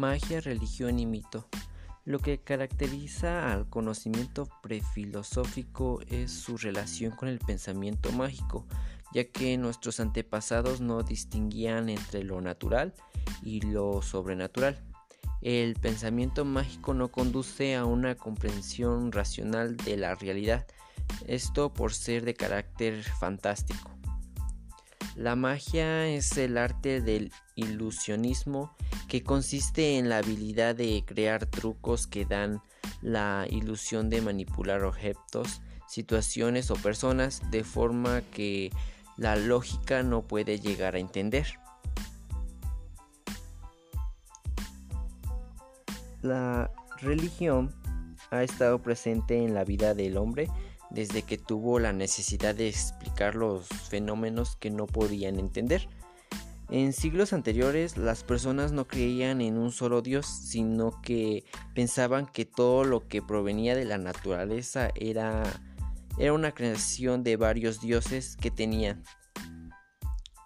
Magia, religión y mito. Lo que caracteriza al conocimiento prefilosófico es su relación con el pensamiento mágico, ya que nuestros antepasados no distinguían entre lo natural y lo sobrenatural. El pensamiento mágico no conduce a una comprensión racional de la realidad, esto por ser de carácter fantástico. La magia es el arte del ilusionismo que consiste en la habilidad de crear trucos que dan la ilusión de manipular objetos, situaciones o personas de forma que la lógica no puede llegar a entender. La religión ha estado presente en la vida del hombre desde que tuvo la necesidad de explicar los fenómenos que no podían entender. En siglos anteriores las personas no creían en un solo Dios, sino que pensaban que todo lo que provenía de la naturaleza era, era una creación de varios dioses que tenían.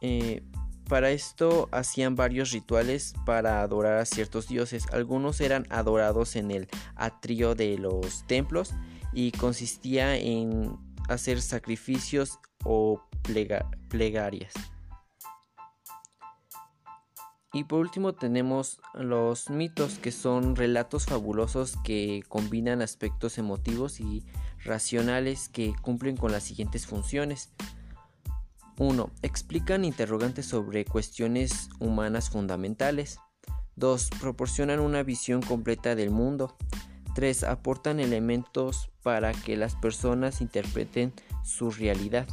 Eh, para esto hacían varios rituales para adorar a ciertos dioses. Algunos eran adorados en el atrio de los templos y consistía en hacer sacrificios o plegarias. Y por último tenemos los mitos, que son relatos fabulosos que combinan aspectos emotivos y racionales que cumplen con las siguientes funciones. 1. Explican interrogantes sobre cuestiones humanas fundamentales. 2. Proporcionan una visión completa del mundo. 3. Aportan elementos para que las personas interpreten su realidad.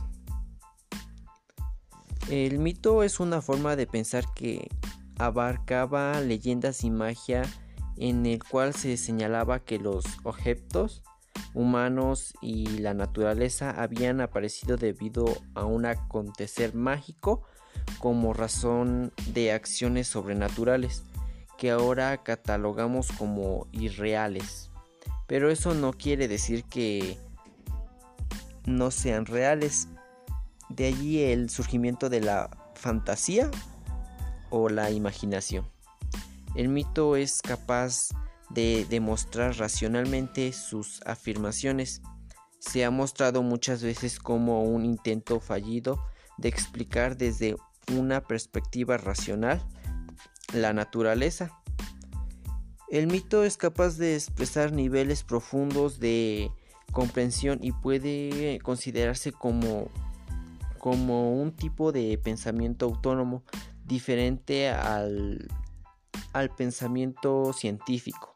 El mito es una forma de pensar que abarcaba leyendas y magia en el cual se señalaba que los objetos humanos y la naturaleza habían aparecido debido a un acontecer mágico como razón de acciones sobrenaturales que ahora catalogamos como irreales. Pero eso no quiere decir que no sean reales. De allí el surgimiento de la fantasía o la imaginación. El mito es capaz de demostrar racionalmente sus afirmaciones. Se ha mostrado muchas veces como un intento fallido de explicar desde una perspectiva racional la naturaleza el mito es capaz de expresar niveles profundos de comprensión y puede considerarse como, como un tipo de pensamiento autónomo diferente al, al pensamiento científico.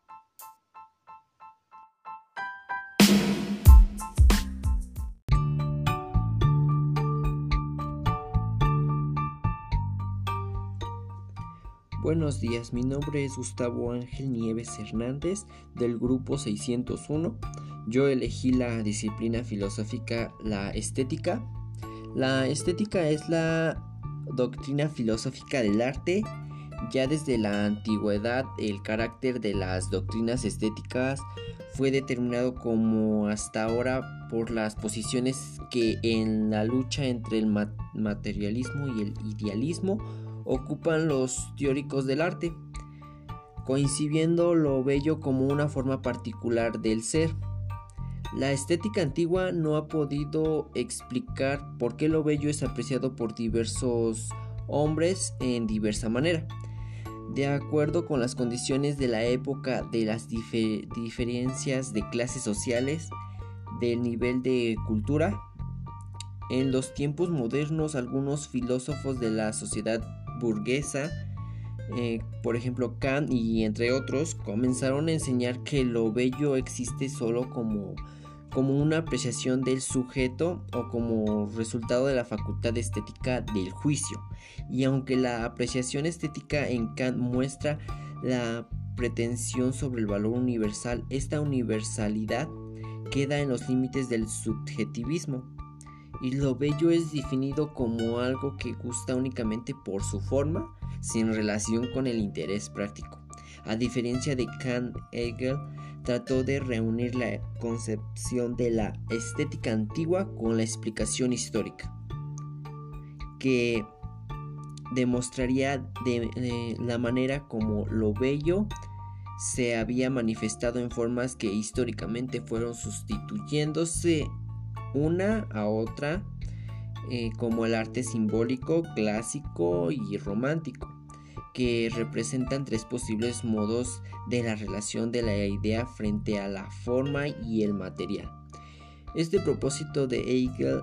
Buenos días, mi nombre es Gustavo Ángel Nieves Hernández del grupo 601. Yo elegí la disciplina filosófica la estética. La estética es la doctrina filosófica del arte. Ya desde la antigüedad el carácter de las doctrinas estéticas fue determinado como hasta ahora por las posiciones que en la lucha entre el materialismo y el idealismo ocupan los teóricos del arte, coincidiendo lo bello como una forma particular del ser. La estética antigua no ha podido explicar por qué lo bello es apreciado por diversos hombres en diversa manera. De acuerdo con las condiciones de la época, de las diferencias de clases sociales, del nivel de cultura, en los tiempos modernos algunos filósofos de la sociedad burguesa, eh, por ejemplo Kant y entre otros, comenzaron a enseñar que lo bello existe solo como, como una apreciación del sujeto o como resultado de la facultad estética del juicio. Y aunque la apreciación estética en Kant muestra la pretensión sobre el valor universal, esta universalidad queda en los límites del subjetivismo y lo bello es definido como algo que gusta únicamente por su forma, sin relación con el interés práctico. A diferencia de Kant, Hegel trató de reunir la concepción de la estética antigua con la explicación histórica, que demostraría de, la manera como lo bello se había manifestado en formas que históricamente fueron sustituyéndose una a otra eh, como el arte simbólico, clásico y romántico, que representan tres posibles modos de la relación de la idea frente a la forma y el material. Este propósito de Hegel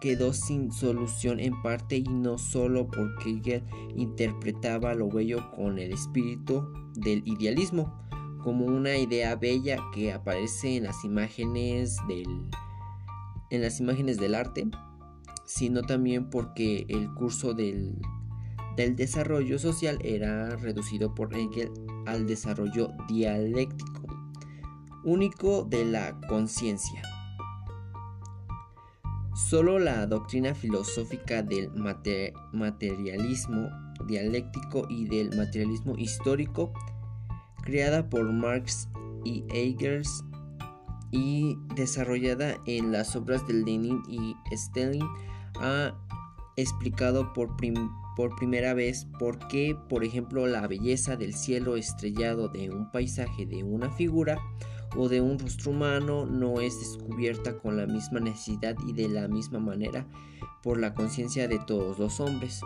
quedó sin solución en parte y no solo porque Hegel interpretaba lo bello con el espíritu del idealismo, como una idea bella que aparece en las imágenes del, en las imágenes del arte, sino también porque el curso del, del desarrollo social era reducido por Hegel al desarrollo dialéctico, único de la conciencia. Solo la doctrina filosófica del materialismo dialéctico y del materialismo histórico, creada por Marx y Engels y desarrollada en las obras de Lenin y Stalin, ha explicado por, por primera vez por qué, por ejemplo, la belleza del cielo estrellado de un paisaje de una figura o de un rostro humano no es descubierta con la misma necesidad y de la misma manera por la conciencia de todos los hombres.